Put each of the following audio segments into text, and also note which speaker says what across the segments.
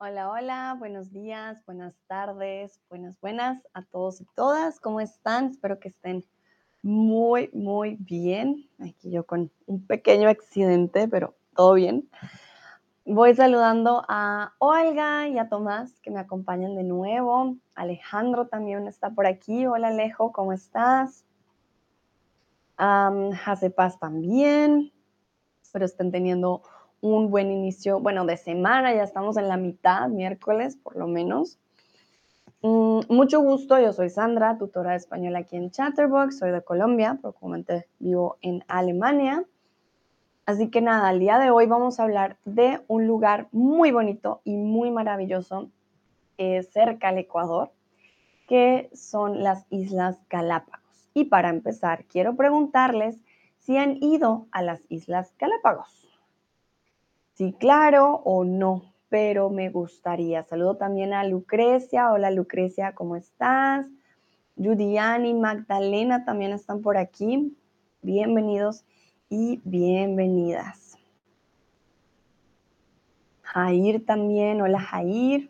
Speaker 1: Hola, hola, buenos días, buenas tardes, buenas, buenas a todos y todas. ¿Cómo están? Espero que estén muy, muy bien. Aquí yo con un pequeño accidente, pero todo bien. Voy saludando a Olga y a Tomás que me acompañan de nuevo. Alejandro también está por aquí. Hola Alejo, ¿cómo estás? Um, Paz también. Espero estén teniendo un buen inicio, bueno, de semana, ya estamos en la mitad, miércoles por lo menos. Mm, mucho gusto, yo soy Sandra, tutora de español aquí en Chatterbox, soy de Colombia, pero vivo en Alemania. Así que nada, el día de hoy vamos a hablar de un lugar muy bonito y muy maravilloso cerca al Ecuador, que son las Islas Galápagos. Y para empezar, quiero preguntarles si han ido a las Islas Galápagos. Sí, claro o no, pero me gustaría. Saludo también a Lucrecia. Hola Lucrecia, ¿cómo estás? Judiani, Magdalena también están por aquí. Bienvenidos y bienvenidas. Jair también. Hola Jair.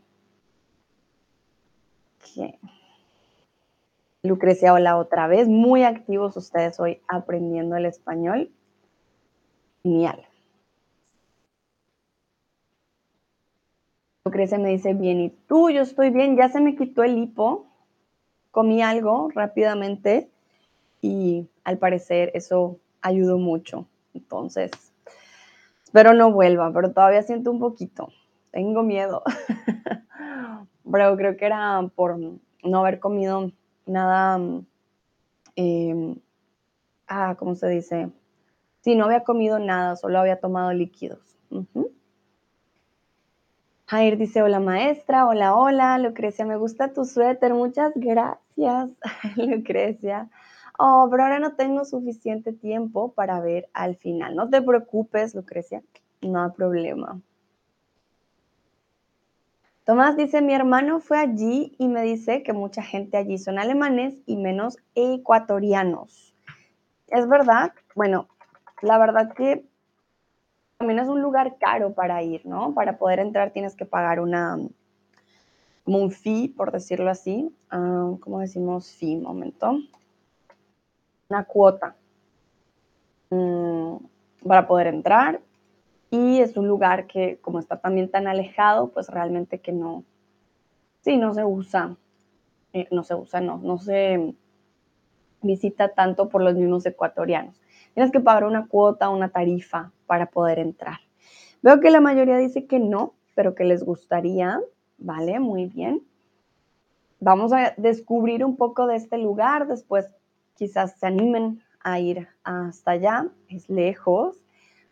Speaker 1: Lucrecia, hola otra vez. Muy activos ustedes hoy aprendiendo el español. Genial. Lucrecia me dice, bien, ¿y tú? Yo estoy bien, ya se me quitó el hipo, comí algo rápidamente y al parecer eso ayudó mucho. Entonces, espero no vuelva, pero todavía siento un poquito. Tengo miedo. pero creo que era por no haber comido nada, em, ah, ¿cómo se dice? Sí, no había comido nada, solo había tomado líquidos. Jair dice, hola maestra, hola, hola, Lucrecia, me gusta tu suéter, muchas gracias, Lucrecia. Oh, pero ahora no tengo suficiente tiempo para ver al final. No te preocupes, Lucrecia, no hay problema. Tomás dice, mi hermano fue allí y me dice que mucha gente allí son alemanes y menos ecuatorianos. ¿Es verdad? Bueno, la verdad que también es un lugar caro para ir, ¿no? Para poder entrar tienes que pagar una, como un fee, por decirlo así. Uh, ¿Cómo decimos fee? Momento. Una cuota mm, para poder entrar. Y es un lugar que, como está también tan alejado, pues realmente que no, sí, no se usa, eh, no se usa, no, no se visita tanto por los mismos ecuatorianos. Tienes que pagar una cuota, una tarifa para poder entrar. Veo que la mayoría dice que no, pero que les gustaría. Vale, muy bien. Vamos a descubrir un poco de este lugar, después quizás se animen a ir hasta allá, es lejos,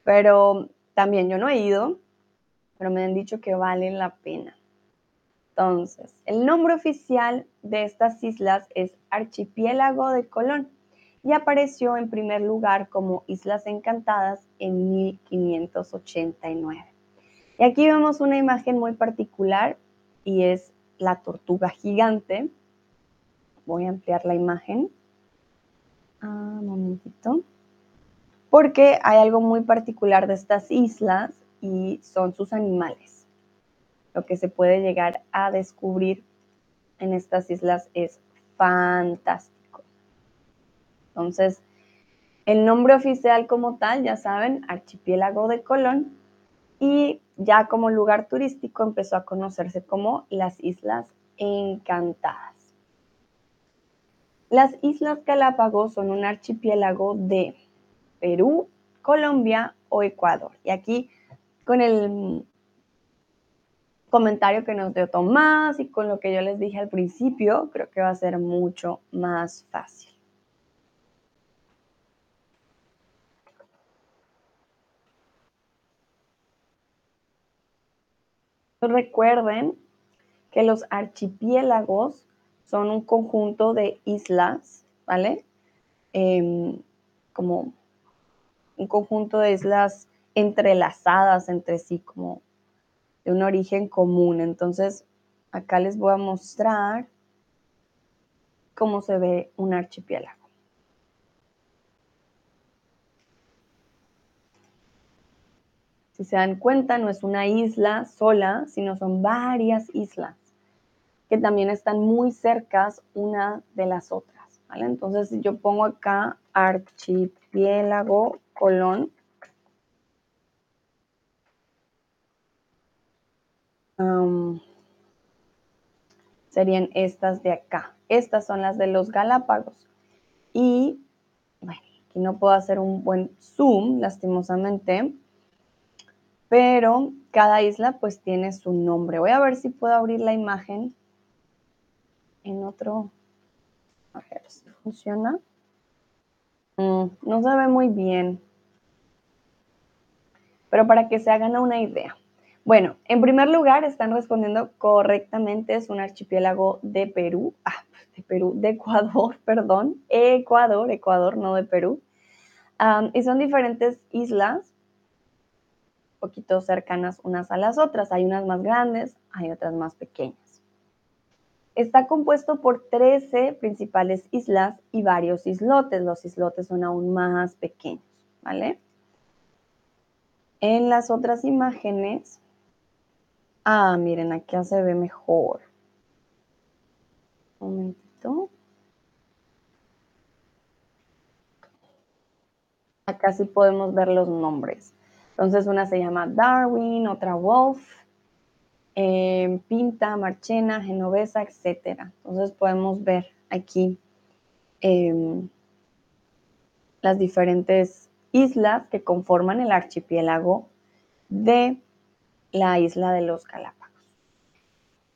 Speaker 1: pero también yo no he ido, pero me han dicho que vale la pena. Entonces, el nombre oficial de estas islas es Archipiélago de Colón y apareció en primer lugar como Islas Encantadas en 1589. Y aquí vemos una imagen muy particular y es la tortuga gigante. Voy a ampliar la imagen. Ah, un momentito. Porque hay algo muy particular de estas islas y son sus animales. Lo que se puede llegar a descubrir en estas islas es fantástico. Entonces, el nombre oficial como tal, ya saben, Archipiélago de Colón, y ya como lugar turístico empezó a conocerse como las Islas Encantadas. Las Islas Galápagos son un archipiélago de Perú, Colombia o Ecuador. Y aquí con el comentario que nos dio Tomás y con lo que yo les dije al principio, creo que va a ser mucho más fácil. Recuerden que los archipiélagos son un conjunto de islas, ¿vale? Em, como un conjunto de islas entrelazadas entre sí, como de un origen común. Entonces, acá les voy a mostrar cómo se ve un archipiélago. Si se dan cuenta, no es una isla sola, sino son varias islas que también están muy cercas una de las otras. ¿vale? Entonces, yo pongo acá archipiélago Colón, serían estas de acá. Estas son las de los Galápagos. Y, bueno, aquí no puedo hacer un buen zoom, lastimosamente, pero cada isla pues tiene su nombre. Voy a ver si puedo abrir la imagen en otro, a ver si funciona. Mm, no se ve muy bien, pero para que se hagan una idea. Bueno, en primer lugar están respondiendo correctamente, es un archipiélago de Perú, ah, de Perú, de Ecuador, perdón, Ecuador, Ecuador, no de Perú. y son diferentes islas poquito cercanas unas a las otras. Hay unas más grandes, hay otras más pequeñas. Está compuesto por 13 principales islas y varios islotes. Los islotes son aún más pequeños, ¿vale? En las otras imágenes, ah, miren, aquí se ve mejor. Un momentito. Acá sí podemos ver los nombres. Entonces una se llama Darwin, otra Wolf, eh, Pinta, Marchena, Genovesa, etc. Entonces podemos ver aquí em, las diferentes islas que conforman el archipiélago de la isla de los Galápagos.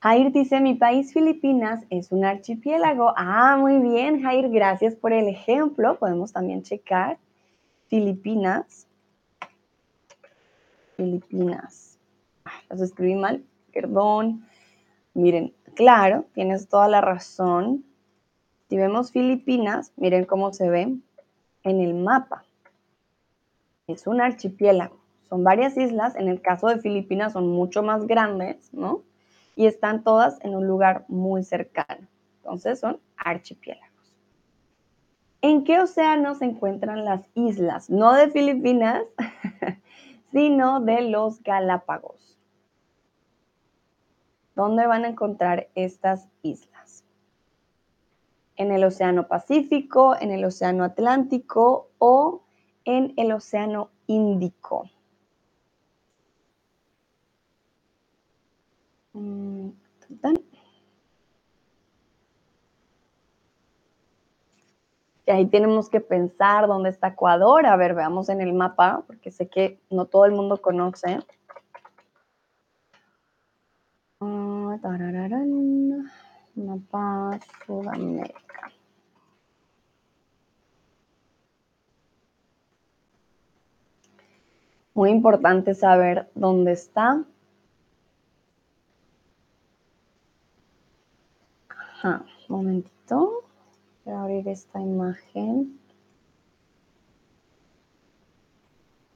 Speaker 1: Jair dice, mi país Filipinas es un archipiélago. Ah, muy bien, Jair, gracias por el ejemplo. Podemos también checar Filipinas Filipinas. Los escribí mal, perdón. Miren, claro, tienes toda la razón. Si vemos Filipinas, miren cómo se ve en el mapa. Es un archipiélago. Son varias islas. En el caso de Filipinas son mucho más grandes, ¿no? Y están todas en un lugar muy cercano. Entonces son archipiélagos. ¿En qué océano se encuentran las islas? No de Filipinas, sino de los Galápagos. ¿Dónde van a encontrar estas islas? En el Océano Pacífico, en el Océano Atlántico o en el Océano Índico. Mm, Ahí tenemos que pensar dónde está Ecuador. A ver, veamos en el mapa, porque sé que no todo el mundo conoce. Ah, mapa Sudamérica. Muy importante saber dónde está. Ajá, un momentito. Voy a abrir esta imagen.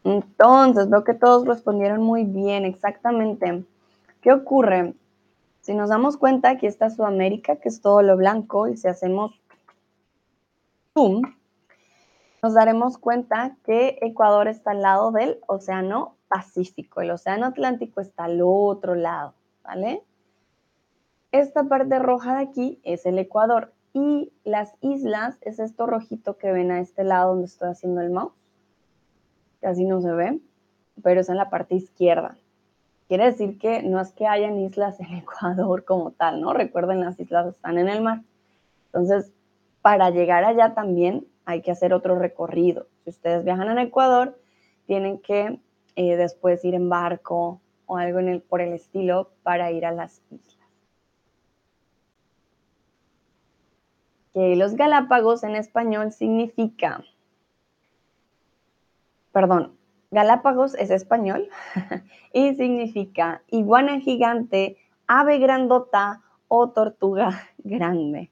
Speaker 1: Entonces, veo que todos respondieron muy bien, exactamente. ¿Qué ocurre? Si nos damos cuenta, aquí está Sudamérica, que es todo lo blanco, y si hacemos zoom, nos daremos cuenta que Ecuador está al lado del Océano Pacífico, el Océano Atlántico está al otro lado, ¿vale? Esta parte roja de aquí es el Ecuador y las islas es esto rojito que ven a este lado donde estoy haciendo el mouse. Casi no se ve, pero es en la parte izquierda. Quiere decir que no es que hayan islas en Ecuador como tal, ¿no? Recuerden, las islas están en el mar. Entonces, para llegar allá también hay que hacer otro recorrido. Si ustedes viajan en Ecuador, tienen que eh, después ir en barco o algo por el estilo para ir a las islas. Que los Galápagos en español significa, perdón, Galápagos es español y significa iguana gigante, ave grandota o tortuga grande.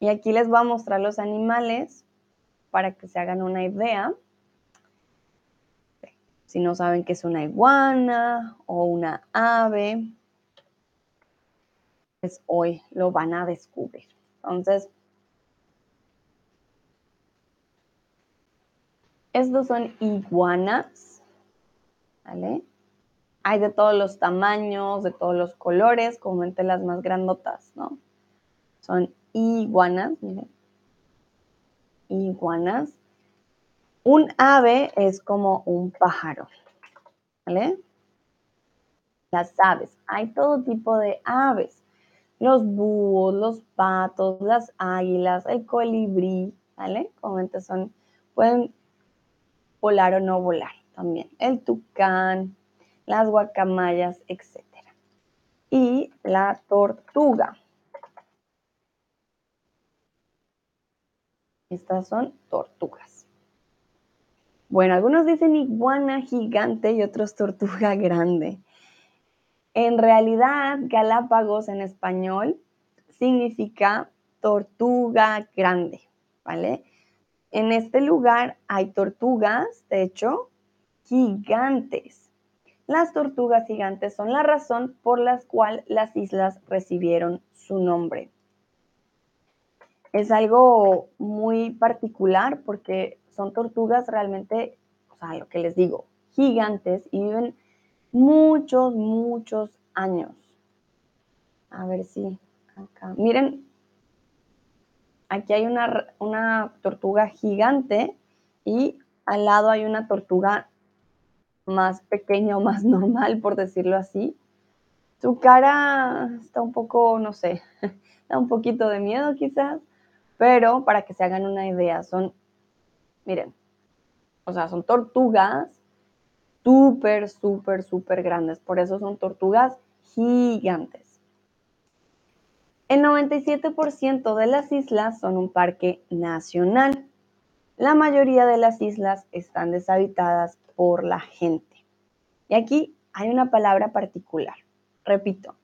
Speaker 1: Y aquí les voy a mostrar los animales para que se hagan una idea. Si no saben qué es una iguana o una ave, pues hoy lo van a descubrir. Entonces, estos son iguanas. ¿vale? Hay de todos los tamaños, de todos los colores, como las más grandotas, ¿no? Son iguanas, miren. Iguanas. Un ave es como un pájaro, ¿vale? Las aves. Hay todo tipo de aves. Los búhos, los patos, las águilas, el colibrí, ¿vale? Como son, pueden volar o no volar también. El tucán, las guacamayas, etc. Y la tortuga. Estas son tortugas. Bueno, algunos dicen iguana gigante y otros tortuga grande. En realidad, Galápagos en español significa tortuga grande, ¿vale? En este lugar hay tortugas, de hecho, gigantes. Las tortugas gigantes son la razón por la cual las islas recibieron su nombre. Es algo muy particular porque son tortugas realmente, o sea, lo que les digo, gigantes y viven muchos, muchos años. A ver si acá. Miren, aquí hay una, una tortuga gigante y al lado hay una tortuga más pequeña o más normal, por decirlo así. Su cara está un poco, no sé, da un poquito de miedo quizás, pero para que se hagan una idea, son, miren, o sea, son tortugas súper, súper, súper grandes, por eso son tortugas gigantes. El 97% de las islas son un parque nacional. La mayoría de las islas están deshabitadas por la gente. Y aquí hay una palabra particular. Repito,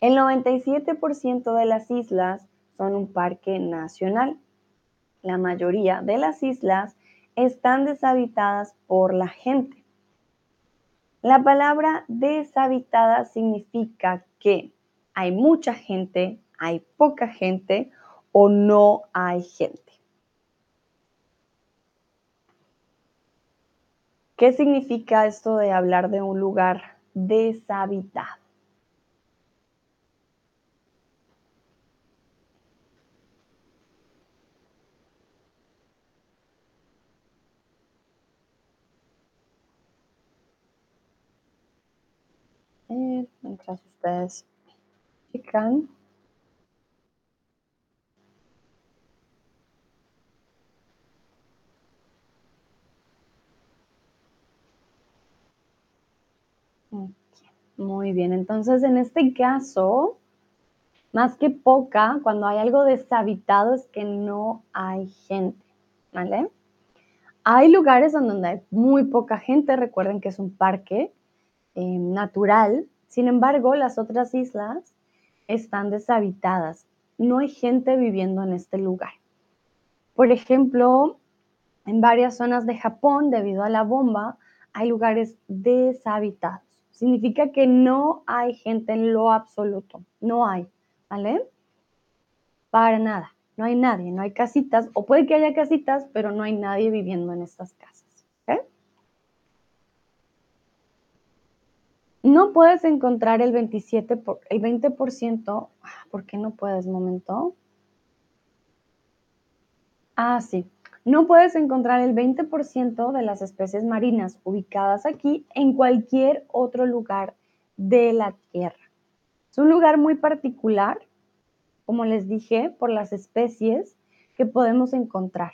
Speaker 1: el 97% de las islas son un parque nacional. La mayoría de las islas están deshabitadas por la gente. La palabra deshabitada significa que hay mucha gente, hay poca gente o no hay gente. ¿Qué significa esto de hablar de un lugar deshabitado? Mientras ustedes checan. Muy bien, entonces en este caso, más que poca, cuando hay algo deshabitado es que no hay gente, ¿vale? Hay lugares donde hay muy poca gente, recuerden que es un parque eh, natural, sin embargo, las otras islas están deshabitadas, no hay gente viviendo en este lugar. Por ejemplo, en varias zonas de Japón, debido a la bomba, hay lugares deshabitados significa que no hay gente en lo absoluto, no hay, ¿vale? Para nada, no hay nadie, no hay casitas, o puede que haya casitas, pero no hay nadie viviendo en estas casas. ¿ok? No puedes encontrar el 27, por, el 20%, ah, ¿por qué no puedes, momento? Ah, sí, no puedes encontrar el 20% de las especies marinas ubicadas aquí en cualquier otro lugar de la Tierra. Es un lugar muy particular, como les dije, por las especies que podemos encontrar.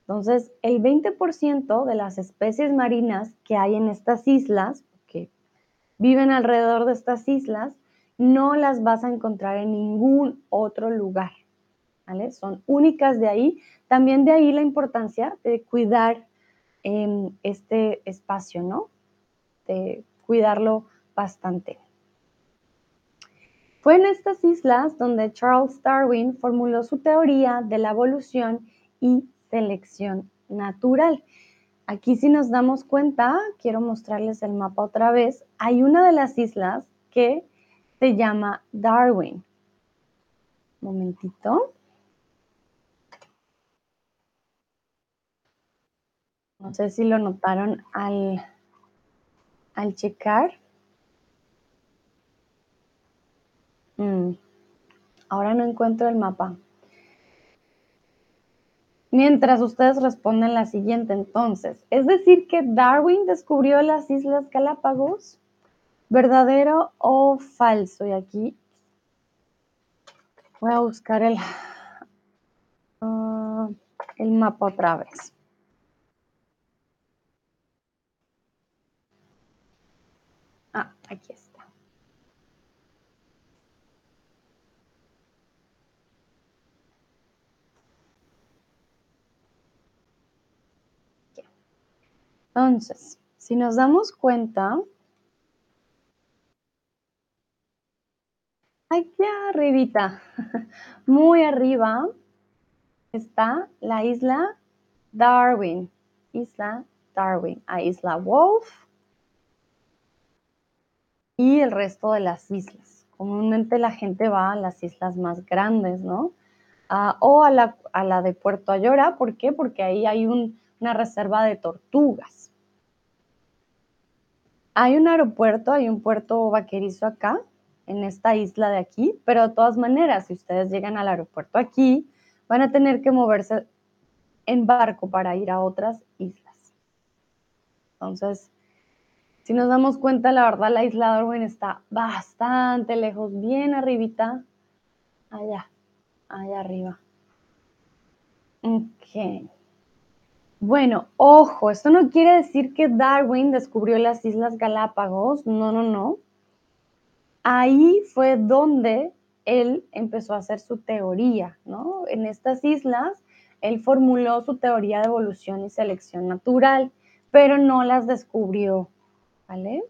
Speaker 1: Entonces, el 20% de las especies marinas que hay en estas islas, viven alrededor de estas islas, no las vas a encontrar en ningún otro lugar. Son únicas de ahí. También de ahí la importancia de cuidar em, este espacio, ¿no? De cuidarlo bastante. Fue en estas islas donde Charles Darwin formuló su teoría de la evolución y selección natural. Aquí si nos damos cuenta, quiero mostrarles el mapa otra vez, hay una de las islas que se llama Darwin. Momentito. No sé si lo notaron al, al checar. Mm, ahora no encuentro el mapa. Mientras ustedes responden la siguiente entonces, es decir que Darwin descubrió las Islas Galápagos, verdadero o falso. Y aquí voy a buscar el, ah, el mapa otra vez. Ah, aquí está. Entonces, si nos damos cuenta, aquí arribita, muy arriba, está la isla Darwin, isla Darwin, a Isla Wolf y el resto de las islas. Comúnmente la gente va a las islas más grandes, ¿no? Ah, o a la, a la de Puerto Ayora, ¿por qué? Porque ahí hay una reserva de tortugas. Hay un aeropuerto, hay un puerto vaquerizo acá, en esta isla de aquí, pero de todas maneras, si ustedes llegan al aeropuerto aquí, van a tener que moverse en barco para ir a otras islas. Entonces, si nos damos cuenta, la verdad, la isla Darwin está bastante lejos, bien arribita, allá, allá arriba. Ok. Bueno, ojo, esto no quiere decir que Darwin descubrió las Islas Galápagos, no, no, no. Ahí fue donde él empezó a hacer su teoría, ¿no? En estas islas, él formuló su teoría de evolución y selección natural, pero no las descubrió, ¿vale?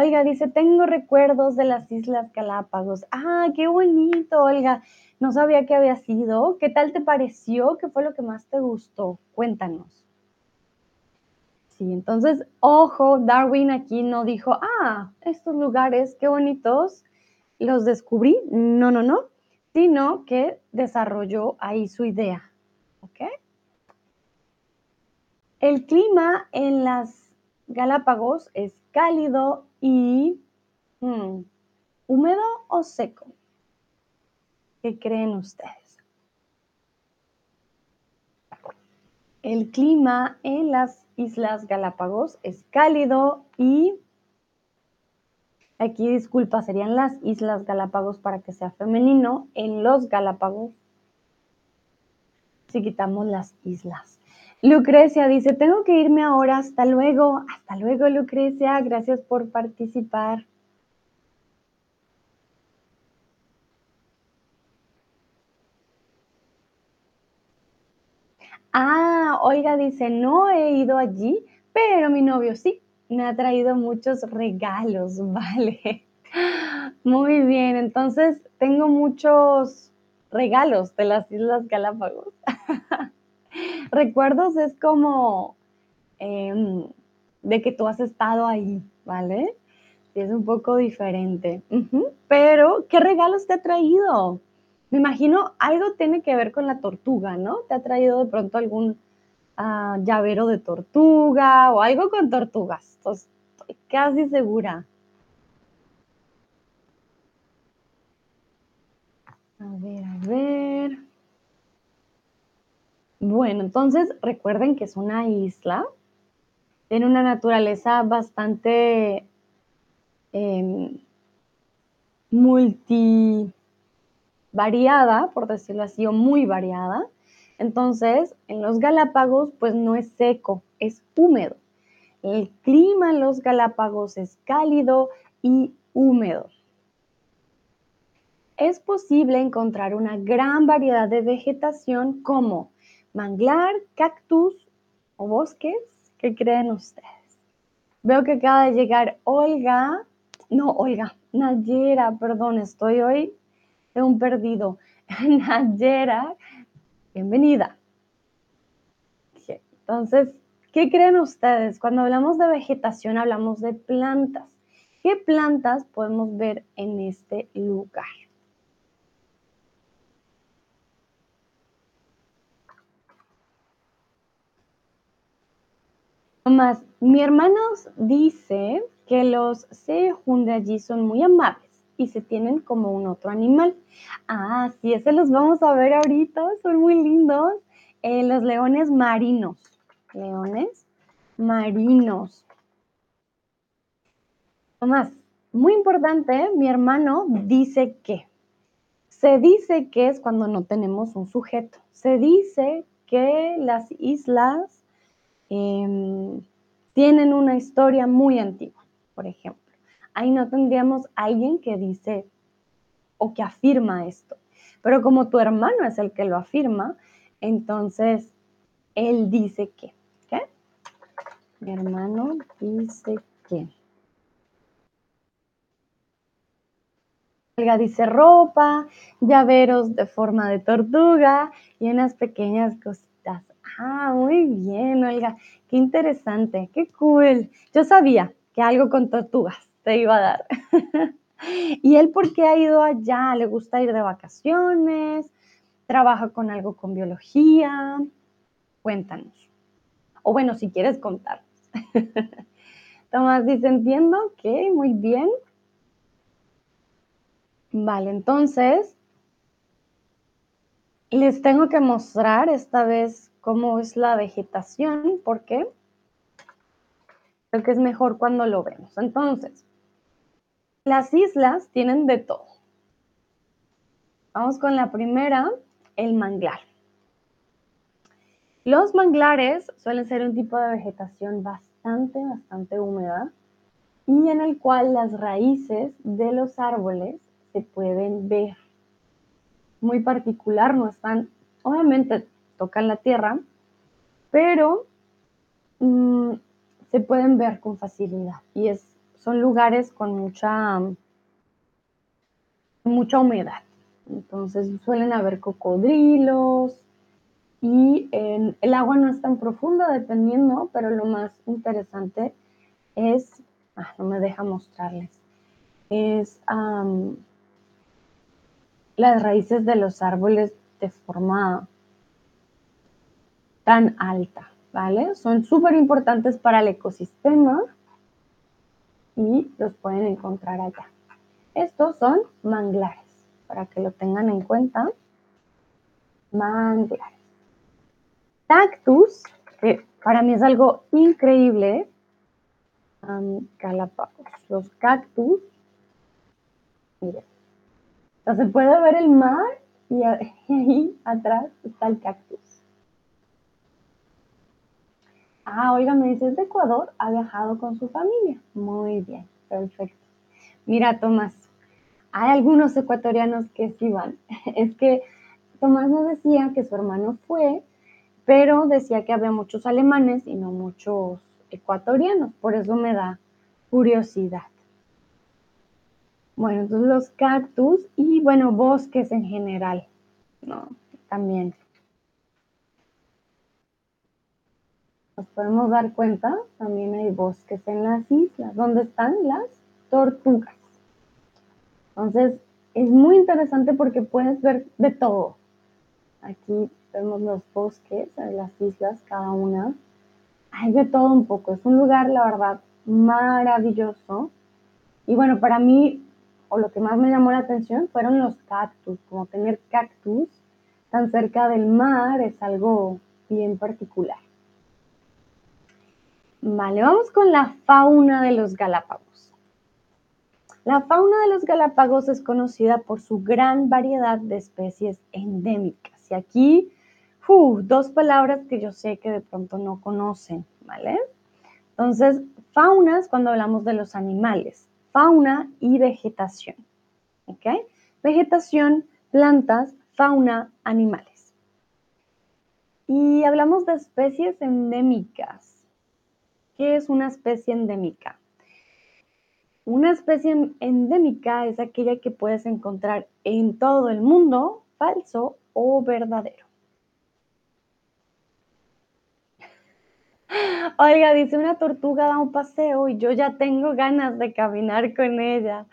Speaker 1: Oiga, dice, tengo recuerdos de las Islas Galápagos. Ah, qué bonito, Olga. No sabía que había sido. ¿Qué tal te pareció? ¿Qué fue lo que más te gustó? Cuéntanos. Sí, entonces, ojo, Darwin aquí no dijo, ah, estos lugares, qué bonitos, los descubrí. No, no, no, sino que desarrolló ahí su idea. ¿Ok? El clima en las Galápagos es cálido y hmm, húmedo o seco. ¿Qué creen ustedes? El clima en las Islas Galápagos es cálido y aquí disculpa, serían las Islas Galápagos para que sea femenino, en los Galápagos si quitamos las islas. Lucrecia dice, tengo que irme ahora, hasta luego, hasta luego Lucrecia, gracias por participar. Ah, oiga, dice, no he ido allí, pero mi novio sí, me ha traído muchos regalos, vale. Muy bien, entonces tengo muchos regalos de las Islas Galápagos. Recuerdos es como em, de que tú has estado ahí, ¿vale? es un poco diferente. Pero, ¿qué regalos te ha traído? Me imagino algo tiene que ver con la tortuga, ¿no? ¿Te ha traído de pronto algún ah, llavero de tortuga o algo con tortugas? estoy casi segura. A ver, a ver. Bueno, entonces recuerden que es una isla, tiene una naturaleza bastante em, multi variada, por decirlo así, o muy variada. Entonces, en los Galápagos, pues no es seco, es húmedo. El clima en los Galápagos es cálido y húmedo. Es posible encontrar una gran variedad de vegetación como manglar, cactus o bosques. ¿Qué creen ustedes? Veo que acaba de llegar Olga, no, Olga, Nayera, perdón, estoy hoy un perdido. Nayera, bienvenida. Entonces, ¿qué creen ustedes? Cuando hablamos de vegetación, hablamos de plantas. ¿Qué plantas podemos ver en este lugar? Más, mi hermano dice que los sehun de allí son muy amables y se tienen como un otro animal. Ah, sí, ese los vamos a ver ahorita, son muy lindos. Eh, los leones marinos. Leones marinos. Tomás, muy importante, mi hermano dice que. Se dice que es cuando no tenemos un sujeto. Se dice que las islas em, tienen una historia muy antigua, por ejemplo. Ahí no tendríamos alguien que dice o que afirma esto. Pero como tu hermano es el que lo afirma, entonces él dice que. ¿Qué? Mi hermano dice que. Dice ropa, llaveros de forma de tortuga y unas pequeñas cositas. Ah, muy bien, Olga. Qué interesante, qué cool. Yo sabía que algo con tortugas te iba a dar. ¿Y él por qué ha ido allá? ¿Le gusta ir de vacaciones? ¿Trabaja con algo con biología? Cuéntanos. O bueno, si quieres contarnos. Tomás dice, entiendo, ok, muy bien. Vale, entonces les tengo que mostrar esta vez cómo es la vegetación, porque creo que es mejor cuando lo vemos. Entonces, las islas tienen de todo. Vamos con la primera, el manglar. Los manglares suelen ser un tipo de vegetación bastante, bastante húmeda y en el cual las raíces de los árboles se pueden ver. Muy particular, no están, obviamente tocan la tierra, pero mm, se pueden ver con facilidad y es, son lugares con mucha, mucha humedad. Entonces suelen haber cocodrilos y el agua no es tan profunda dependiendo, pero lo más interesante es, ah, no me deja mostrarles, es las raíces de los árboles de forma tan alta, ¿vale? Son súper importantes para el ecosistema y los pueden encontrar allá. Estos son manglares, para que lo tengan en cuenta. Manglares. Cactus, que para mí es algo increíble. Galápagos. Los cactus. Miren, se puede ver el mar y, ahí atrás está el cactus. Ah, oiga, me dices de Ecuador, ha viajado con su familia. Muy bien, perfecto. Mira, Tomás, hay algunos ecuatorianos que sí van. Es que Tomás nos decía que su hermano fue, pero decía que había muchos alemanes y no muchos ecuatorianos. Por eso me da curiosidad. Bueno, entonces los cactus y bueno, bosques en general, ¿no? También. Nos podemos dar cuenta, también hay bosques en las islas, donde están las tortugas. Entonces, es muy interesante porque puedes ver de todo. Aquí vemos los bosques en las islas, cada una. Hay de todo un poco. Es un lugar, la verdad, maravilloso. Y bueno, para mí o lo que más me llamó la atención fueron los cactus, como tener cactus tan cerca del mar es algo bien particular. Vale, vamos con la fauna de los Galápagos. La fauna de los Galápagos es conocida por su gran variedad de especies endémicas. Y aquí, dos palabras que yo sé que de pronto no conocen, ¿vale? Entonces, faunas cuando hablamos de los animales fauna y vegetación. ¿Ok? Vegetación, plantas, fauna, animales. Y hablamos de especies endémicas. ¿Qué es una especie endémica? Una especie endémica es aquella que puedes encontrar en todo el mundo, falso o verdadero. Oiga, dice una tortuga da un paseo y yo ya tengo ganas de caminar con ella.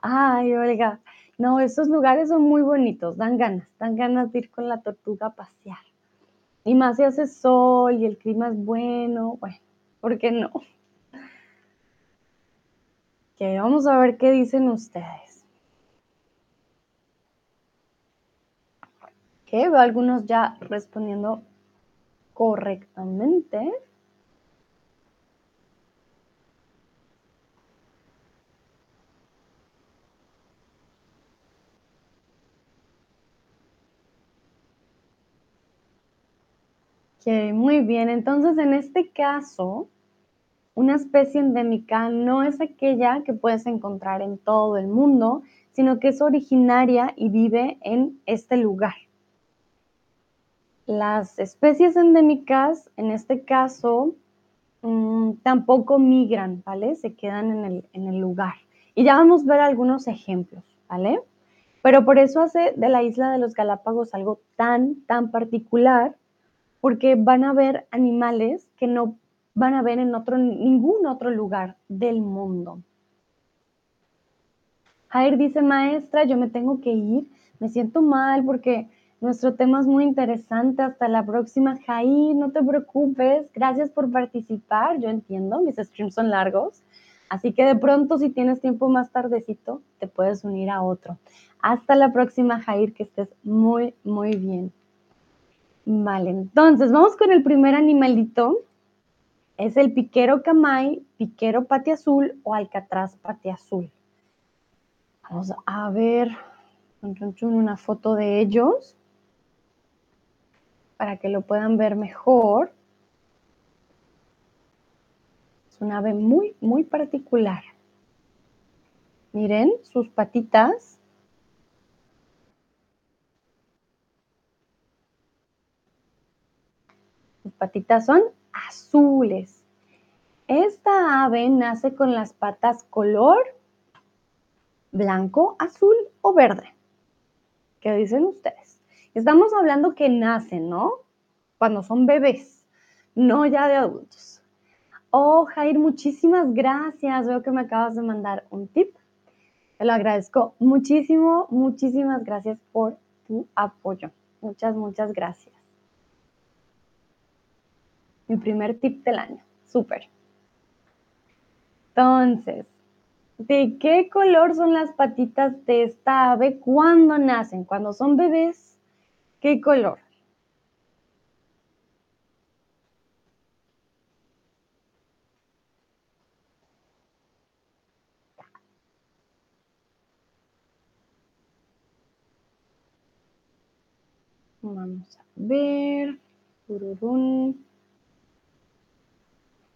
Speaker 1: Ay, Olga, no, esos lugares son muy bonitos, dan ganas, dan ganas de ir con la tortuga a pasear. Y más si hace sol y el clima es bueno, bueno, ¿Por qué no? Que vamos a ver qué dicen ustedes. Que veo algunos ya respondiendo correctamente. Muy bien. Entonces, en este caso, una especie endémica no es aquella que puedes encontrar en todo el mundo, sino que es originaria y vive en este lugar. Las especies endémicas, en este caso, mm, tampoco migran, ¿vale? Se quedan en el, en el lugar. Y ya vamos a ver algunos ejemplos, ¿vale? Pero por eso hace de la isla de los Galápagos algo tan, tan particular, porque van a ver animales que no van a ver en otro, ningún otro lugar del mundo. Jair dice, maestra, yo me tengo que ir, me siento mal porque nuestro tema es muy interesante. Hasta la próxima, Jair, no te preocupes, gracias por participar, yo entiendo, mis streams son largos, así que de pronto si tienes tiempo más tardecito, te puedes unir a otro. Hasta la próxima, Jair, que estés muy, muy bien. Vale, entonces vamos con el primer animalito. Es el piquero camay, piquero azul o alcatraz azul. Vamos a ver una foto de ellos para que lo puedan ver mejor. Es un ave muy, muy particular. Miren sus patitas patitas son azules. Esta ave nace con las patas color blanco, azul o verde. ¿Qué dicen ustedes? Estamos hablando que nacen, ¿no? Cuando son bebés, no ya de adultos. Oh, Jair, muchísimas gracias. Veo que me acabas de mandar un tip. Te lo agradezco muchísimo, muchísimas gracias por tu apoyo. Muchas, muchas gracias. Mi primer tip del año. Súper. Entonces, ¿de qué color son las patitas de esta ave cuando nacen? Cuando son bebés, ¿qué color? Vamos a ver.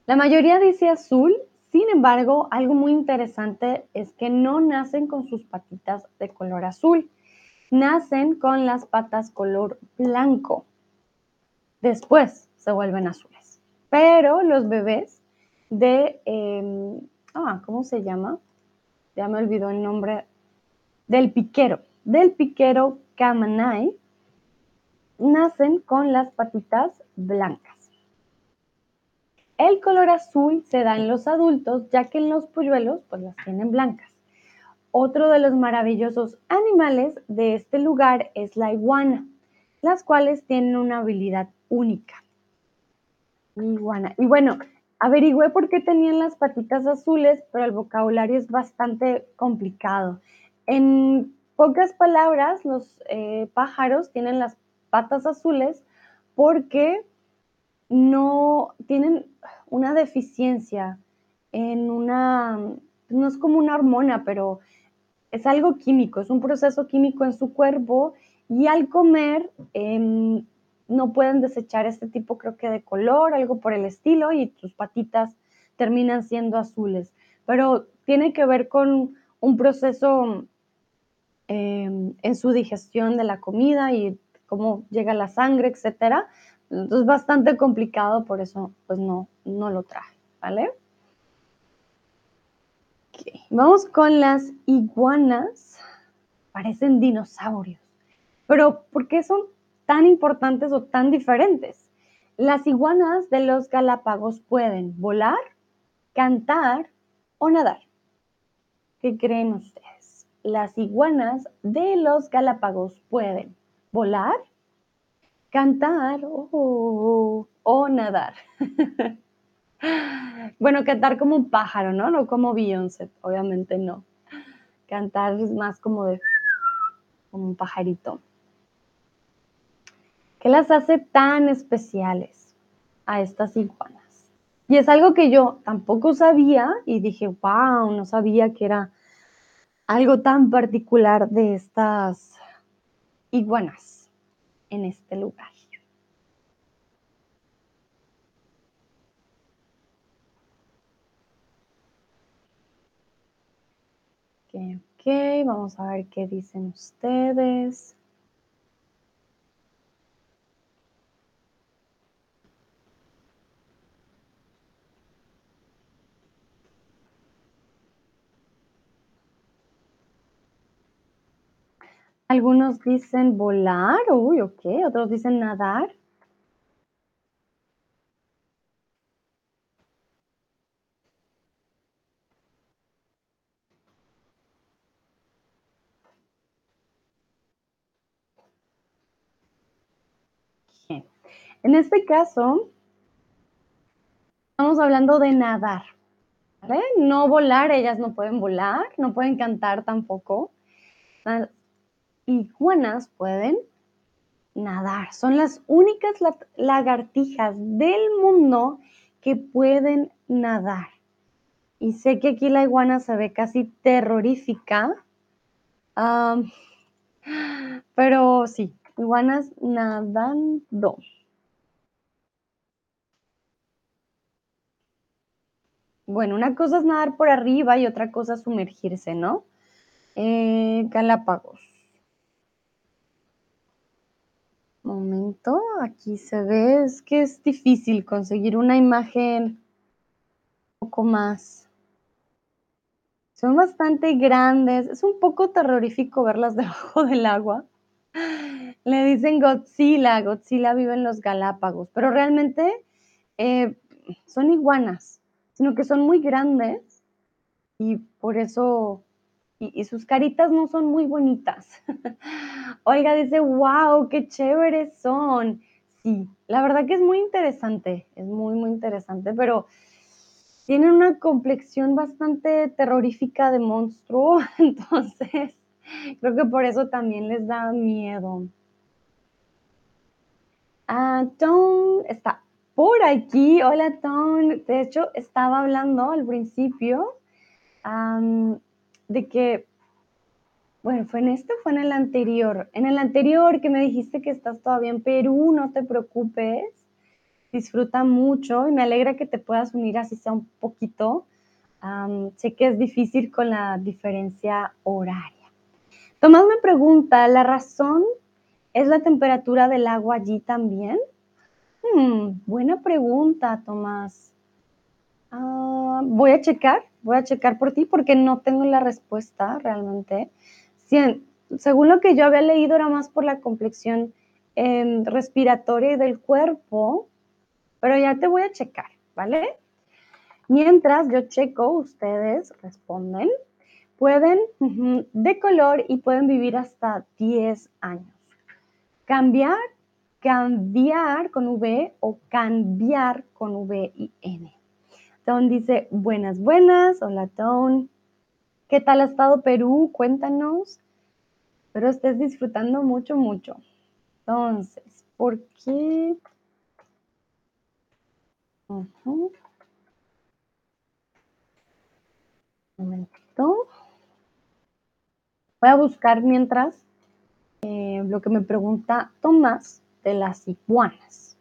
Speaker 1: La mayoría dice azul, sin embargo, algo muy interesante es que no nacen con sus patitas de color azul, nacen con las patas color blanco. Después se vuelven azules. Pero los bebés de, em, ah, ¿cómo se llama? Ya me olvidó el nombre del piquero, del piquero camanay, nacen con las patitas blancas. El color azul se da en los adultos, ya que en los polluelos pues las tienen blancas. Otro de los maravillosos animales de este lugar es la iguana, las cuales tienen una habilidad única. Iguana. Y bueno, averigüé por qué tenían las patitas azules, pero el vocabulario es bastante complicado. En pocas palabras, los eh, pájaros tienen las patas azules porque no tienen una deficiencia en una, no es como una hormona, pero es algo químico, es un proceso químico en su cuerpo y al comer em, no pueden desechar este tipo, creo que de color, algo por el estilo, y sus patitas terminan siendo azules. Pero tiene que ver con un proceso em, en su digestión de la comida y cómo llega la sangre, etcétera. Entonces, bastante complicado, por eso pues no, no lo traje, ¿vale? Vamos con las iguanas. Parecen dinosaurios. Pero, ¿por qué son tan importantes o tan diferentes? Las iguanas de los Galápagos pueden volar, cantar o nadar. ¿Qué creen ustedes? Las iguanas de los Galápagos pueden volar, cantar o, nadar. Bueno, cantar como un pájaro, ¿no? No como Beyoncé, obviamente no. Cantar es más como de como un pajarito. ¿Qué las hace tan especiales a estas iguanas? Y es algo que yo tampoco sabía y dije, wow, no sabía que era algo tan particular de estas iguanas en este lugar. Ok, ok, vamos a ver qué dicen ustedes. Algunos dicen volar, uy, ok, otros dicen nadar. En este caso, estamos hablando de nadar. No volar, ellas no pueden volar, no pueden cantar tampoco. Iguanas pueden nadar. Son las únicas lagartijas del mundo que pueden nadar. Y sé que aquí la iguana se ve casi terrorífica. pero sí, iguanas nadando. Bueno, una cosa es nadar por arriba y otra cosa es sumergirse, ¿no? Eh, Galápagos. Momento, aquí se ve, es que es difícil conseguir una imagen un poco más. Son bastante grandes, es un poco terrorífico verlas debajo del agua. Le dicen Godzilla, Godzilla vive en los Galápagos, pero realmente eh, son iguanas sino que son muy grandes y por eso, y, sus caritas no son muy bonitas. Olga dice, wow, qué chéveres son. Sí, la verdad que es muy interesante, es muy, muy interesante, pero tienen una complexión bastante terrorífica de monstruo, entonces creo que por eso también les da miedo. Ah, Tom está por aquí. Hola, Tom. De hecho, estaba hablando al principio de que, bueno, ¿fue en este o fue en el anterior? En el anterior que me dijiste que estás todavía en Perú, no te preocupes. Disfruta mucho y me alegra que te puedas unir así sea un poquito. sé que es difícil con la diferencia horaria. Tomás me pregunta, ¿la razón es la temperatura del agua allí también? Hmm, buena pregunta, Tomás. Ah, voy a checar, voy a checar por ti porque no tengo la respuesta realmente. según lo que yo había leído era más por la complexión em, respiratoria del cuerpo, pero ya te voy a checar, ¿vale? Mientras yo checo, ustedes responden, pueden de color y pueden vivir hasta 10 años. Cambiar cambiar con V o cambiar con V y N. Tone dice, buenas, buenas. Hola, Tone. ¿Qué tal ha estado Perú? Cuéntanos. Pero estés disfrutando mucho, mucho. Entonces, ¿por qué? Un momentito. Voy a buscar mientras eh, lo que me pregunta Tomás de las iguanas.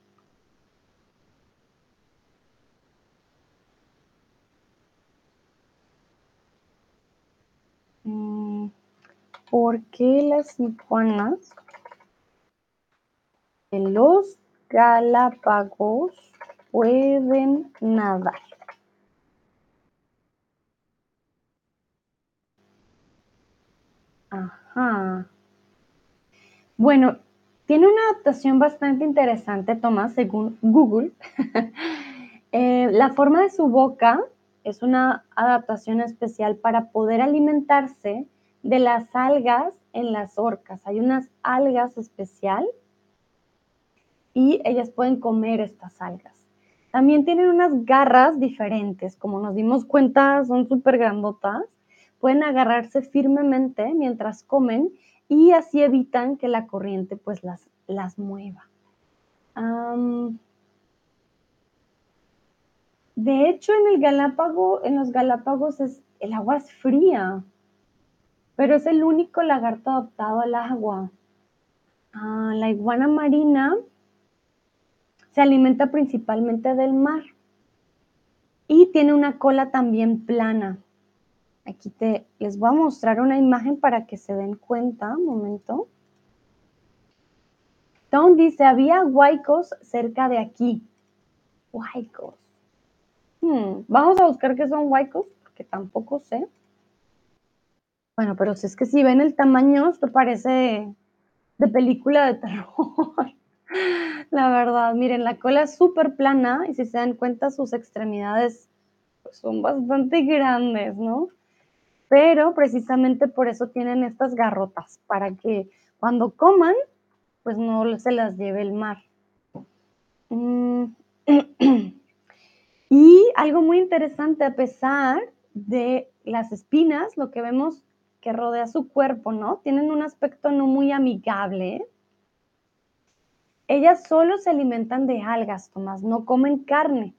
Speaker 1: ¿Por qué las iguanas de los Galápagos pueden nadar? Ajá. Bueno, tiene una adaptación bastante interesante, Tomás, según Google. Eh, la forma de su boca es una adaptación especial para poder alimentarse de las algas en las orcas. Hay unas algas especial y ellas pueden comer estas algas. También tienen unas garras diferentes, como nos dimos cuenta, son súper grandotas. Pueden agarrarse firmemente mientras comen y así evitan que la corriente pues las, las mueva. de hecho, en el Galápago, en los Galápagos es, el agua es fría, pero es el único lagarto adaptado al agua. Ah, la iguana marina se alimenta principalmente del mar y tiene una cola también plana. Aquí te, les voy a mostrar una imagen para que se den cuenta. Un momento. Tom dice, había huaicos cerca de aquí. Huaicos. Hmm, vamos a buscar qué son huaicos, porque tampoco sé. Bueno, pero si es que si ven el tamaño, esto parece de película de terror. La verdad, miren, la cola es súper plana y si se dan cuenta sus extremidades pues, son bastante grandes, ¿no? Pero precisamente por eso tienen estas garrotas, para que cuando coman, pues no se las lleve el mar. Mm. Y algo muy interesante, a pesar de las espinas, lo que vemos que rodea su cuerpo, ¿no? Tienen un aspecto no muy amigable. Ellas solo se alimentan de algas, Tomás, no comen carne.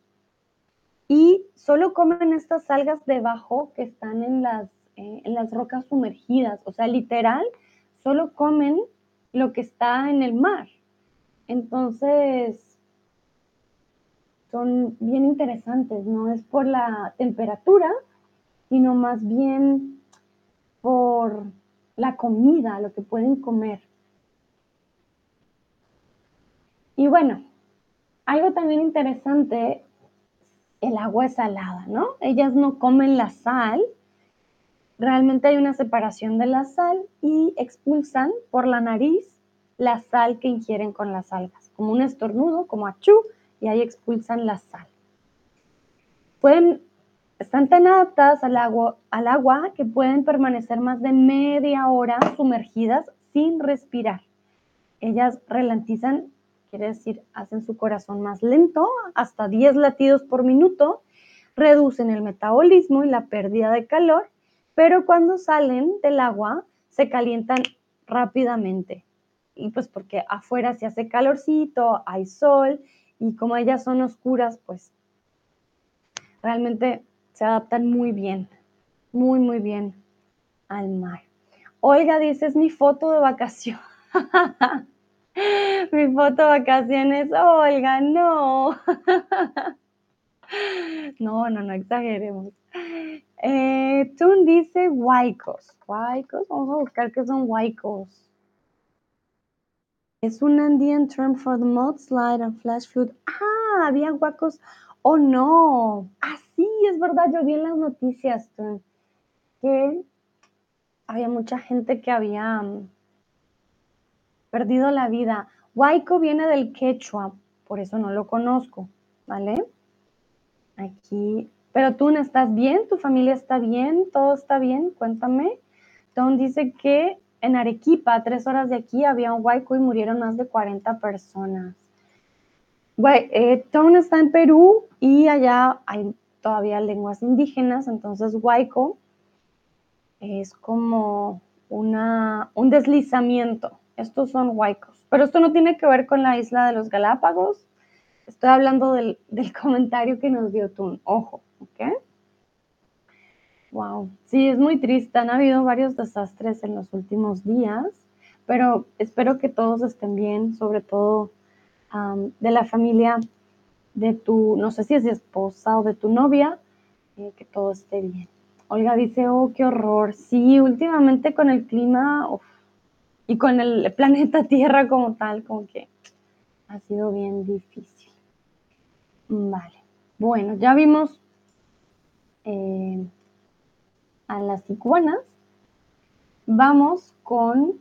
Speaker 1: Y solo comen estas algas debajo que están en las, eh, en las rocas sumergidas. O sea, literal, solo comen lo que está en el mar. Entonces, son bien interesantes, no es por la temperatura, sino más bien por la comida, lo que pueden comer. Y bueno, algo también interesante, el agua es salada, ¿no? Ellas no comen la sal, realmente hay una separación de la sal y expulsan por la nariz la sal que ingieren con las algas, como un estornudo, como achú, y ahí expulsan la sal. Pueden están tan adaptadas al agua, al agua que pueden permanecer más de media hora sumergidas sin respirar. Ellas ralentizan, quiere decir, hacen su corazón más lento, hasta 10 latidos por minuto, reducen el metabolismo y la pérdida de calor, pero cuando salen del agua se calientan rápidamente. Y pues porque afuera se hace calorcito, hay sol, y como ellas son oscuras, pues realmente se adaptan muy bien, muy, muy bien al mar. Olga dice, es mi foto de vacación. mi foto de vacaciones, Olga, no. no, no, no exageremos. Eh, Tun dice huaicos. Huaicos, vamos a buscar qué son huaicos. Es un Andean term for the mudslide and flash flood. Ah, había huacos. Oh, no. Ah, sí, es verdad, yo vi en las noticias que había mucha gente que había mm, perdido la vida. Huayco viene del quechua, por eso no lo conozco, ¿vale? Aquí, pero tú no estás bien, tu familia está bien, todo está bien, cuéntame. Tom dice que en Arequipa, tres horas de aquí, había un huayco y murieron más de 40 personas. Eh, Tom está en Perú y allá hay todavía lenguas indígenas, entonces huayco es como una, un deslizamiento. Estos son huaicos. Pero esto no tiene que ver con la isla de los Galápagos. Estoy hablando del, del comentario que nos dio Tun. Ojo, ¿ok? Wow. Sí, es muy triste. Han habido varios desastres en los últimos días, pero espero que todos estén bien, sobre todo de la familia de tu, no sé si es de esposa o de tu novia, eh, que todo esté bien. Olga dice, oh, qué horror. Sí, últimamente con el clima y con el planeta Tierra como tal, como que ha sido bien difícil. Vale. Bueno, ya vimos eh, a las iguanas. Vamos con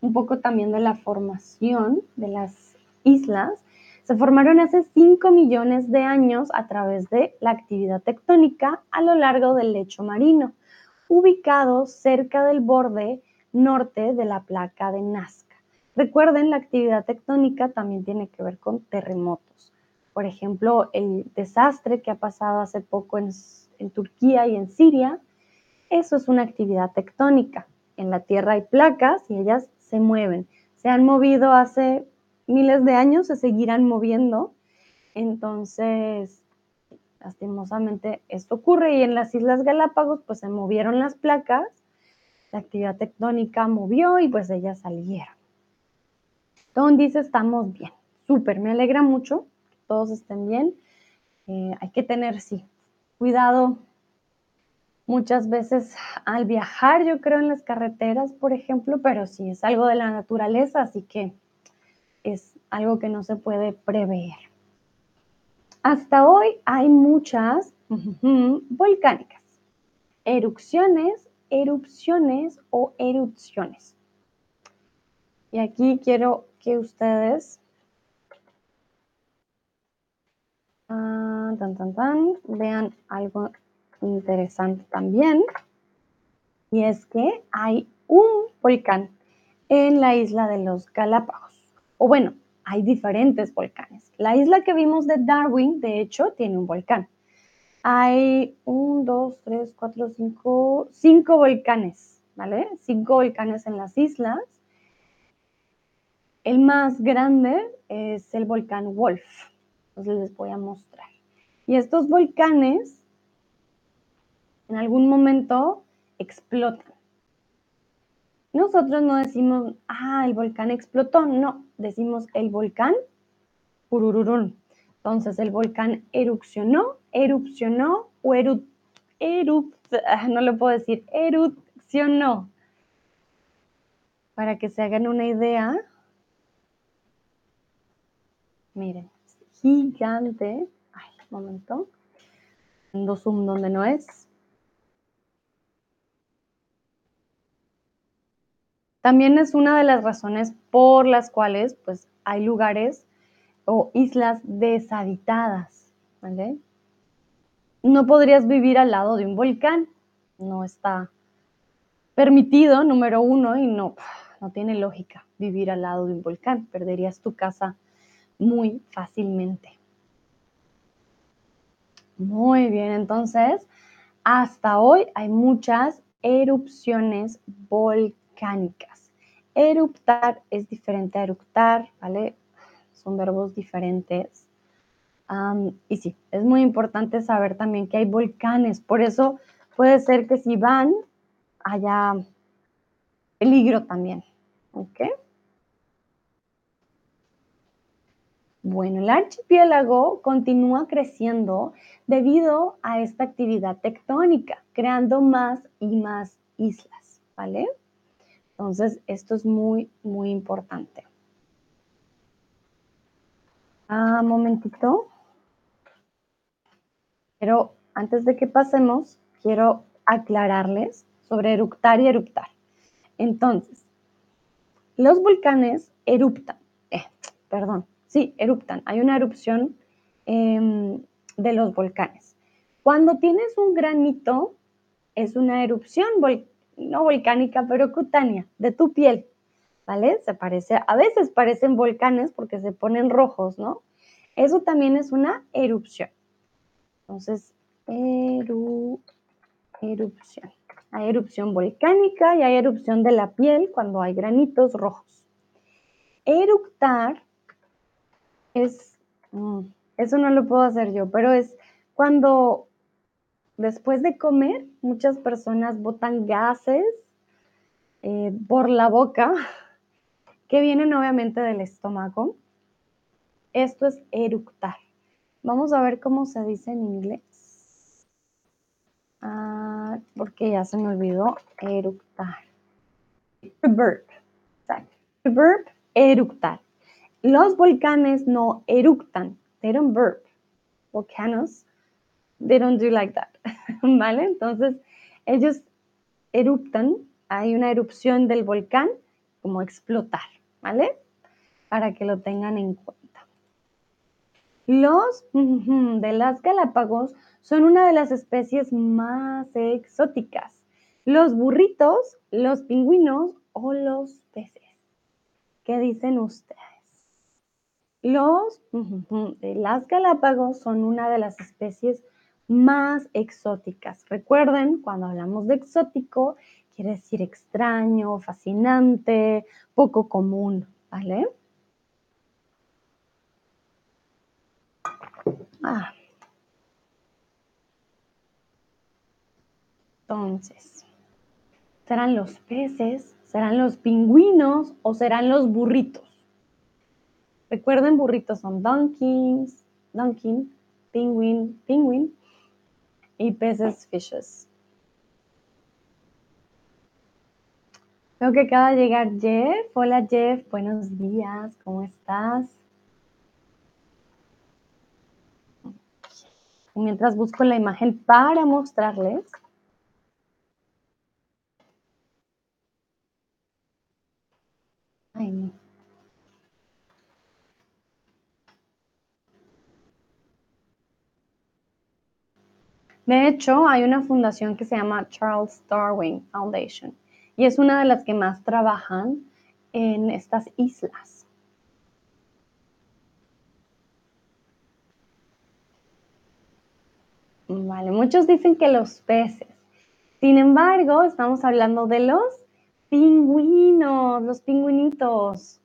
Speaker 1: un poco también de la formación de las islas se formaron hace 5 millones de años a través de la actividad tectónica a lo largo del lecho marino, ubicados cerca del borde norte de la placa de Nazca. Recuerden, la actividad tectónica también tiene que ver con terremotos. por ejemplo, el desastre que ha pasado hace poco en, en Turquía y en Siria, eso es una actividad tectónica. En la Tierra hay placas y ellas se mueven. Se han movido hace miles de años, se seguirán moviendo. Entonces, lastimosamente, esto ocurre y en las Islas Galápagos, pues se movieron las placas, la actividad tectónica movió y pues ellas salieron. Don dice, estamos bien. Súper, me alegra mucho que todos estén bien. Eh, hay que tener, sí, cuidado muchas veces al viajar, yo creo, en las carreteras, por ejemplo, pero sí es algo de la naturaleza, así que es algo que no se puede prever. Hasta hoy hay muchas volcánicas, erupciones, erupciones o erupciones. Y aquí quiero que ustedes ah, vean algo interesante también, y es que hay un volcán en la isla de los Galápagos. O bueno, hay diferentes volcanes. La isla que vimos de Darwin, de hecho, tiene un volcán. Hay un, dos, tres, cuatro, cinco, cinco volcanes, ¿vale? Cinco volcanes en las islas. El más grande es el volcán Wolf. Entonces les voy a mostrar. Y estos volcanes en algún momento explotan. Nosotros no decimos, ah, el volcán explotó, no, decimos el volcán, purururún. Entonces el volcán erupcionó, erupcionó o eru, ah, no lo puedo decir, erupcionó. Para que se hagan una idea, miren, gigante, ay, un momento, zoom donde no es, También es una de las razones por las cuales pues, hay lugares o islas deshabitadas, ¿vale? No podrías vivir al lado de un volcán, no está permitido, número uno, y no, no tiene lógica vivir al lado de un volcán, perderías tu casa muy fácilmente. Muy bien, entonces, hasta hoy hay muchas erupciones volcánicas. Eruptar es diferente a eructar, ¿vale? Son verbos diferentes. y sí, es muy importante saber también que hay volcanes. Por eso puede ser que si van, haya peligro también. ¿Ok? Bueno, el archipiélago continúa creciendo debido a esta actividad tectónica, creando más y más islas, ¿vale? Entonces, esto es muy, muy importante. Ah, momentito. Pero antes de que pasemos, quiero aclararles sobre eructar y eruptar. Entonces, los volcanes eruptan. Eh, perdón, sí, eruptan. Hay una erupción em, de los volcanes. Cuando tienes un granito, es una erupción volcánica no volcánica, pero cutánea, de tu piel, ¿vale? Se parece, a veces parecen volcanes porque se ponen rojos, ¿no? Eso también es una erupción. Entonces, erupción. Hay erupción volcánica y hay erupción de la piel cuando hay granitos rojos. Eructar es, mm, eso no lo puedo hacer yo, pero es cuando después de comer, muchas personas botan gases eh, por la boca que vienen obviamente del estómago. Esto es eructar. Vamos a ver cómo se dice en inglés. Ah, porque ya se me olvidó eructar. Burp. Burp, eructar. Los volcanes no eructan. They don't burp. Volcanoes they don't do like that, ¿vale? Entonces, ellos eruptan, hay una erupción del volcán como explotar, ¿vale? Para que lo tengan en cuenta. Los de las Galápagos son una de las especies más exóticas. Los burritos, los pingüinos o los peces. ¿Qué dicen ustedes? Los de las Galápagos son una de las especies más exóticas. Recuerden, cuando hablamos de exótico, quiere decir extraño, fascinante, poco común, ¿vale? Ah. Entonces, ¿serán los peces? ¿Serán los pingüinos o serán los burritos? Recuerden, burritos son donkeys, donkey, penguin, penguin y peces fishes. Veo que acaba de llegar Jeff. Hola Jeff, buenos días, ¿cómo estás? Mientras busco la imagen para mostrarles. Ay. De hecho, hay una fundación que se llama Charles Darwin Foundation y es una de las que más trabajan en estas islas. Vale, muchos dicen que los peces. Sin embargo, estamos hablando de los pingüinos, los pingüinitos.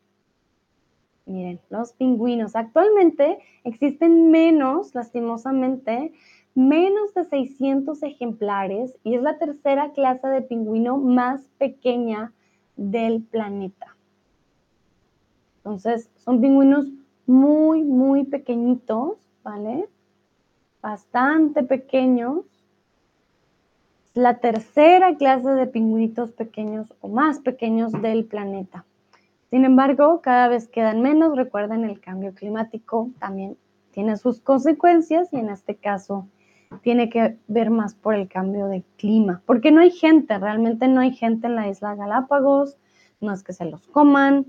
Speaker 1: Miren, los pingüinos. Actualmente existen menos, lastimosamente, menos de 600 ejemplares y es la tercera clase de pingüino más pequeña del planeta. Entonces, son pingüinos muy, muy pequeñitos, ¿vale? Bastante pequeños. La tercera clase de pingüinitos pequeños o más pequeños del planeta. Sin embargo, cada vez quedan menos. Recuerden, el cambio climático también tiene sus consecuencias y en este caso tiene que ver más por el cambio de clima, porque no hay gente, realmente no hay gente en la isla Galápagos, no es que se los coman,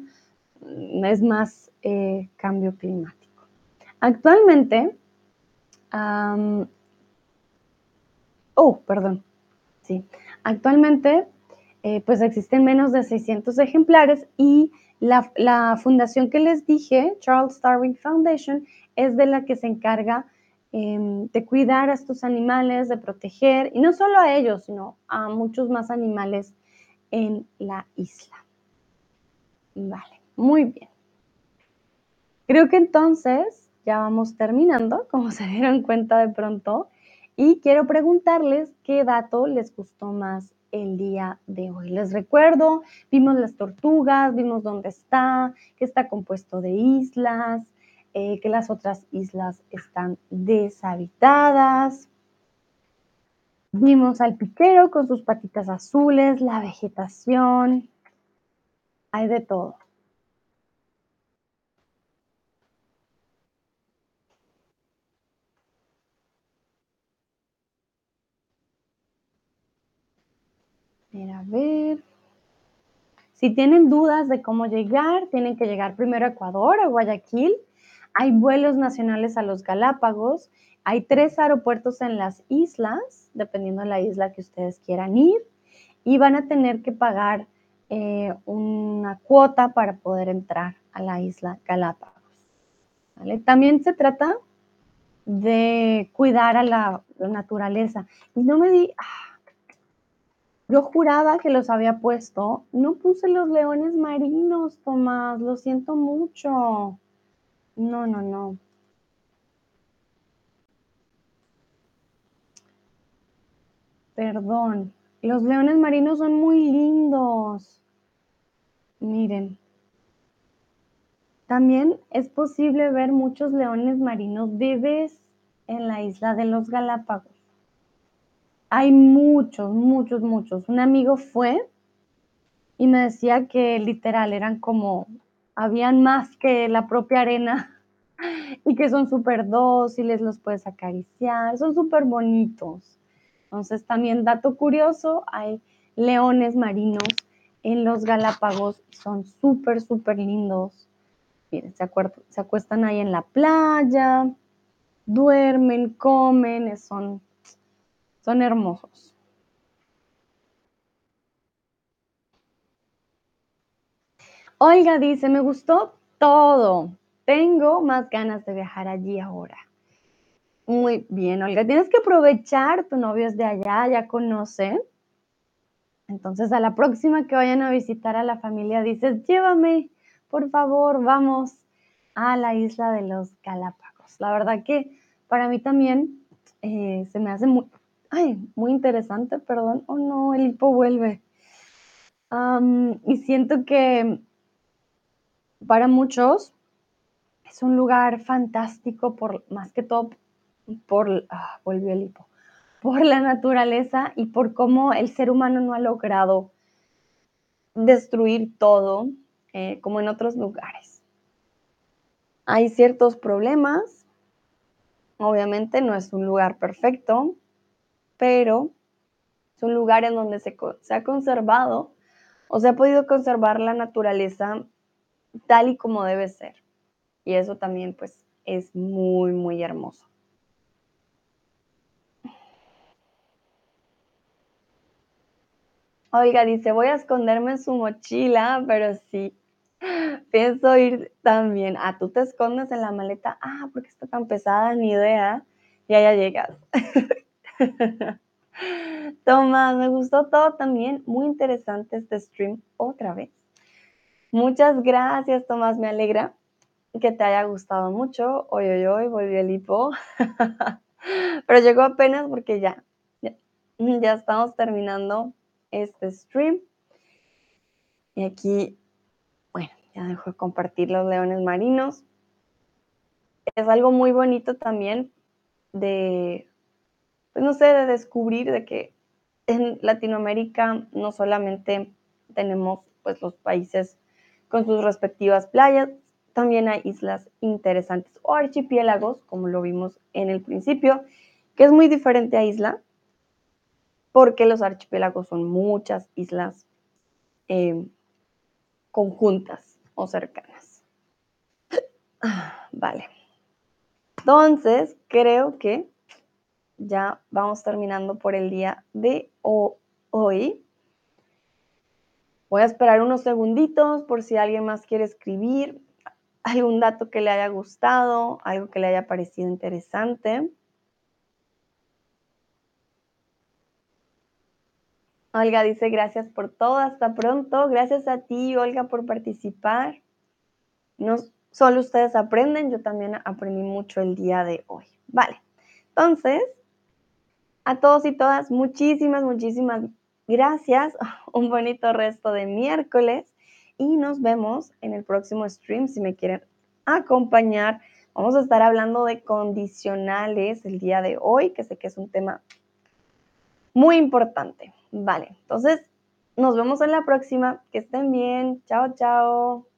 Speaker 1: mm, es más eh, cambio climático. Actualmente, oh, perdón, sí, actualmente eh, pues existen menos de 600 ejemplares y la, la fundación que les dije, Charles Darwin Foundation, es de la que se encarga Em, de cuidar a estos animales, de proteger, y no solo a ellos, sino a muchos más animales en la isla. Vale, muy bien. Creo que entonces ya vamos terminando, como se dieron cuenta de pronto, y quiero preguntarles qué dato les gustó más el día de hoy. Les recuerdo, vimos las tortugas, vimos dónde está, que está compuesto de islas, eh, que las otras islas están deshabitadas. Vimos al piquero con sus patitas azules, la vegetación, hay de todo. a ver. Si tienen dudas de cómo llegar, tienen que llegar primero a Ecuador, a Guayaquil, hay vuelos nacionales a los Galápagos, hay tres aeropuertos en las islas, dependiendo de la isla que ustedes quieran ir, y van a tener que pagar eh, una cuota para poder entrar a la isla Galápagos. También se trata de cuidar a la, naturaleza. Y no me di, ah, yo juraba que los había puesto, no puse los leones marinos, Tomás, lo siento mucho. No, no, no. Perdón. Los leones marinos son muy lindos. Miren. También es posible ver muchos leones marinos bebés en la isla de los Galápagos. Hay muchos, muchos, muchos. Un amigo fue y me decía que literal eran como habían más que la propia arena y que son súper dóciles, los puedes acariciar, son súper bonitos. Entonces también dato curioso, hay leones marinos en los Galápagos, son súper, súper lindos. Miren, se, se acuestan ahí en la playa, duermen, comen, son, son hermosos. Olga dice, me gustó todo. tengo más ganas de viajar allí ahora. Muy bien, Olga, tienes que aprovechar, tu novio es de allá, ya conoce. Entonces, a la próxima que vayan a visitar a la familia, dices, llévame, por favor, vamos a la isla de los Galápagos. La verdad que para mí también eh, se me hace muy, muy interesante, perdón. Oh no, el hipo vuelve. y siento que para muchos es un lugar fantástico por más que todo por ah, volvió el hipo por la naturaleza y por cómo el ser humano no ha logrado destruir todo eh, como en otros lugares. Hay ciertos problemas, obviamente no es un lugar perfecto, pero es un lugar en donde se, se ha conservado o se ha podido conservar la naturaleza tal y como debe ser. Y eso también pues es muy, muy hermoso. Oiga, dice, voy a esconderme en su mochila, pero sí, pienso ir también. Ah, tú te escondes en la maleta. Ah, porque está tan pesada, ni idea. Y allá llegas. Tomás, me gustó todo también. Muy interesante este stream otra vez. Muchas gracias, Tomás. Me alegra que te haya gustado mucho. Hoy, hoy, hoy, volvió el hipo. Pero llegó apenas porque ya, ya estamos terminando este stream. Y aquí, bueno, ya dejo de compartir los leones marinos. Es algo muy bonito también de, pues no sé, de descubrir de que en Latinoamérica no solamente tenemos pues los países con sus respectivas playas, también hay islas interesantes o archipiélagos, como lo vimos en el principio, que es muy diferente a isla, porque los archipiélagos son muchas islas em, conjuntas o cercanas. Vale. Entonces, creo que ya vamos terminando por el día de hoy. Voy a esperar unos segunditos por si alguien más quiere escribir algún dato que le haya gustado, algo que le haya parecido interesante. Olga dice, gracias por todo, hasta pronto. Gracias a ti, Olga, por participar. No solo ustedes aprenden, yo también aprendí mucho el día de hoy. Vale, entonces, a todos y todas, muchísimas, muchísimas gracias. Un bonito resto de miércoles y nos vemos en el próximo stream si me quieren acompañar. Vamos a estar hablando de condicionales el día de hoy, que sé que es un tema muy importante. Vale, entonces nos vemos en la próxima. Que estén bien. Chao, chao.